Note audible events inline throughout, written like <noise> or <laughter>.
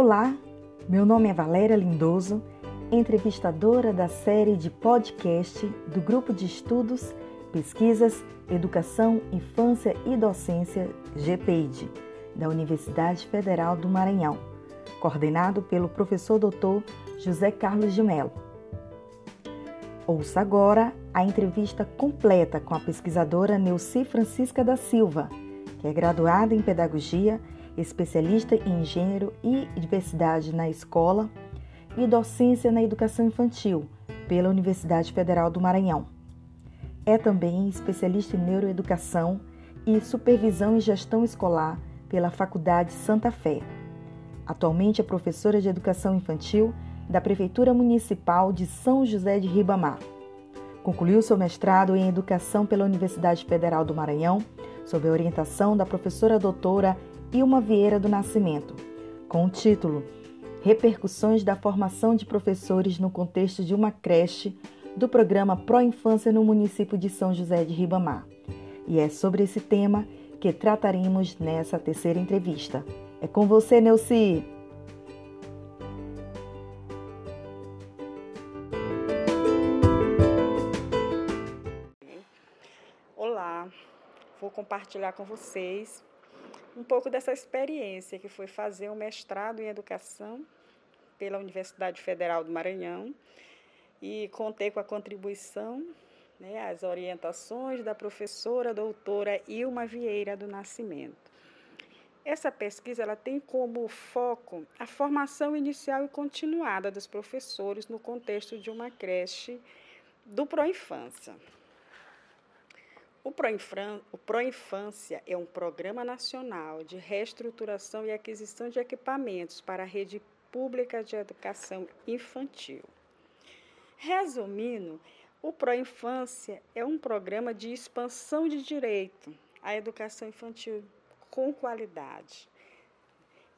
Olá, meu nome é Valéria Lindoso, entrevistadora da série de podcast do Grupo de Estudos, Pesquisas, Educação, Infância e Docência GPID, da Universidade Federal do Maranhão, coordenado pelo professor doutor José Carlos de Mello. Ouça agora a entrevista completa com a pesquisadora Neuci Francisca da Silva, que é graduada em Pedagogia, especialista em Gênero e Diversidade na Escola e Docência na Educação Infantil pela Universidade Federal do Maranhão. É também especialista em Neuroeducação e Supervisão e Gestão Escolar pela Faculdade Santa Fé. Atualmente é professora de Educação Infantil da Prefeitura Municipal de São José de Ribamar. Concluiu seu mestrado em Educação pela Universidade Federal do Maranhão, sob a orientação da professora doutora Ilma Vieira do Nascimento, com o título Repercussões da formação de professores no contexto de uma creche do programa Pro Infância no município de São José de Ribamar. E é sobre esse tema que trataremos nessa terceira entrevista. É com você, Neuci! vou compartilhar com vocês um pouco dessa experiência que foi fazer um mestrado em educação pela Universidade Federal do Maranhão e contei com a contribuição, né, as orientações da professora doutora Ilma Vieira do Nascimento. Essa pesquisa ela tem como foco a formação inicial e continuada dos professores no contexto de uma creche do Proinfância. O Proinfância é um programa nacional de reestruturação e aquisição de equipamentos para a rede pública de educação infantil. Resumindo, o Proinfância é um programa de expansão de direito à educação infantil com qualidade.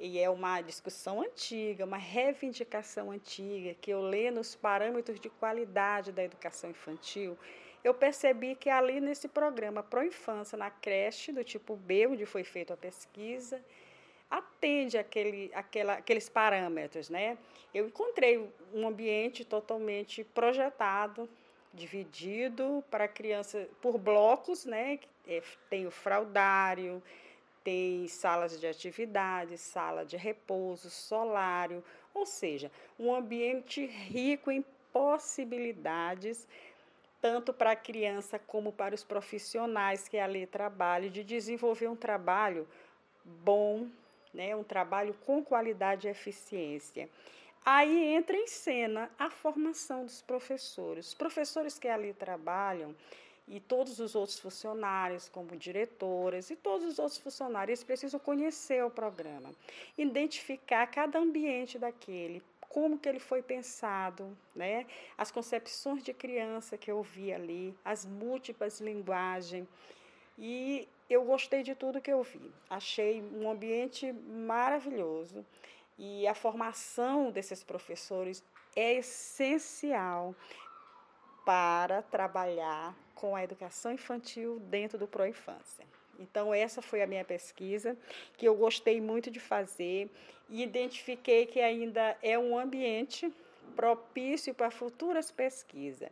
E é uma discussão antiga, uma reivindicação antiga, que eu leio nos parâmetros de qualidade da educação infantil eu percebi que ali nesse programa Pro Infância, na creche do tipo B, onde foi feita a pesquisa, atende aquele, aquela, aqueles parâmetros, né? Eu encontrei um ambiente totalmente projetado, dividido para criança por blocos, né? É, tem o fraudário, tem salas de atividades, sala de repouso, solário, ou seja, um ambiente rico em possibilidades tanto para a criança como para os profissionais que ali trabalham, de desenvolver um trabalho bom, né, um trabalho com qualidade e eficiência. Aí entra em cena a formação dos professores. Os professores que ali trabalham e todos os outros funcionários, como diretoras e todos os outros funcionários, precisam conhecer o programa, identificar cada ambiente daquele, como que ele foi pensado, né? As concepções de criança que eu vi ali, as múltiplas linguagens. E eu gostei de tudo que eu vi. Achei um ambiente maravilhoso. E a formação desses professores é essencial para trabalhar com a educação infantil dentro do Proinfância. Então, essa foi a minha pesquisa, que eu gostei muito de fazer e identifiquei que ainda é um ambiente propício para futuras pesquisas,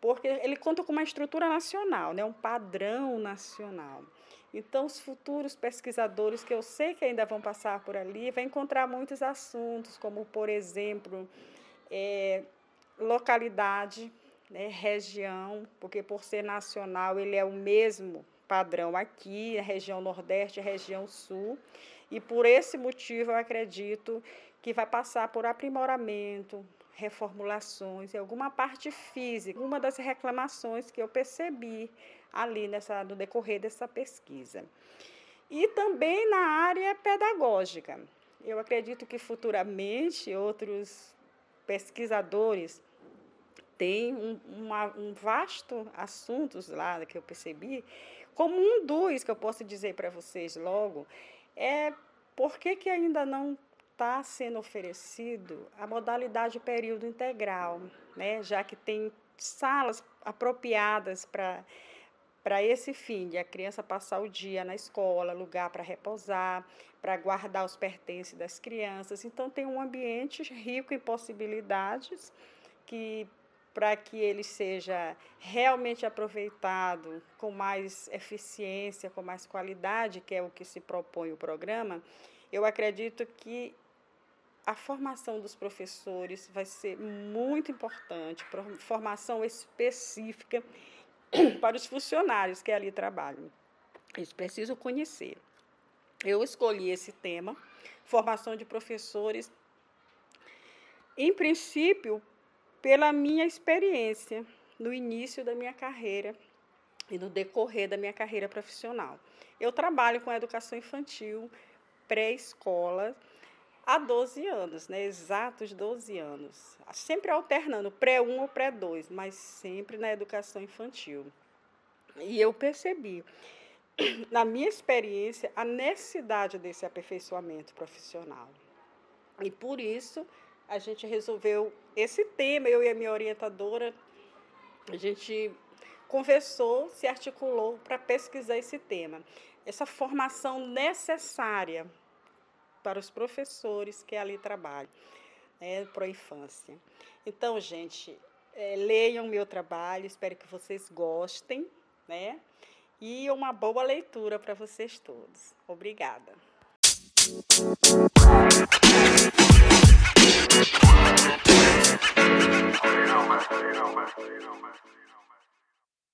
porque ele conta com uma estrutura nacional, né, um padrão nacional. Então, os futuros pesquisadores que eu sei que ainda vão passar por ali vão encontrar muitos assuntos, como, por exemplo, é, localidade, né, região, porque por ser nacional ele é o mesmo padrão aqui, região Nordeste região Sul. E por esse motivo eu acredito que vai passar por aprimoramento, reformulações e alguma parte física, uma das reclamações que eu percebi ali nessa, no decorrer dessa pesquisa. E também na área pedagógica. Eu acredito que futuramente outros pesquisadores têm um, uma, um vasto assuntos lá que eu percebi como um dos que eu posso dizer para vocês logo, é por que, que ainda não está sendo oferecido a modalidade período integral, né? já que tem salas apropriadas para para esse fim, de a criança passar o dia na escola, lugar para repousar, para guardar os pertences das crianças. Então, tem um ambiente rico em possibilidades que para que ele seja realmente aproveitado com mais eficiência, com mais qualidade, que é o que se propõe o programa, eu acredito que a formação dos professores vai ser muito importante, formação específica <clears throat> para os funcionários que ali trabalham. Eles precisam conhecer. Eu escolhi esse tema, formação de professores, em princípio, pela minha experiência no início da minha carreira e no decorrer da minha carreira profissional. Eu trabalho com educação infantil, pré-escola, há 12 anos, né? exatos 12 anos. Sempre alternando pré-1 ou pré-2, mas sempre na educação infantil. E eu percebi, <clears throat> na minha experiência, a necessidade desse aperfeiçoamento profissional. E por isso a gente resolveu esse tema, eu e a minha orientadora, a gente conversou, se articulou para pesquisar esse tema. Essa formação necessária para os professores que ali trabalham, né, para a infância. Então, gente, é, leiam meu trabalho, espero que vocês gostem, né? E uma boa leitura para vocês todos. Obrigada. You don't matter, you don't matter, you don't matter.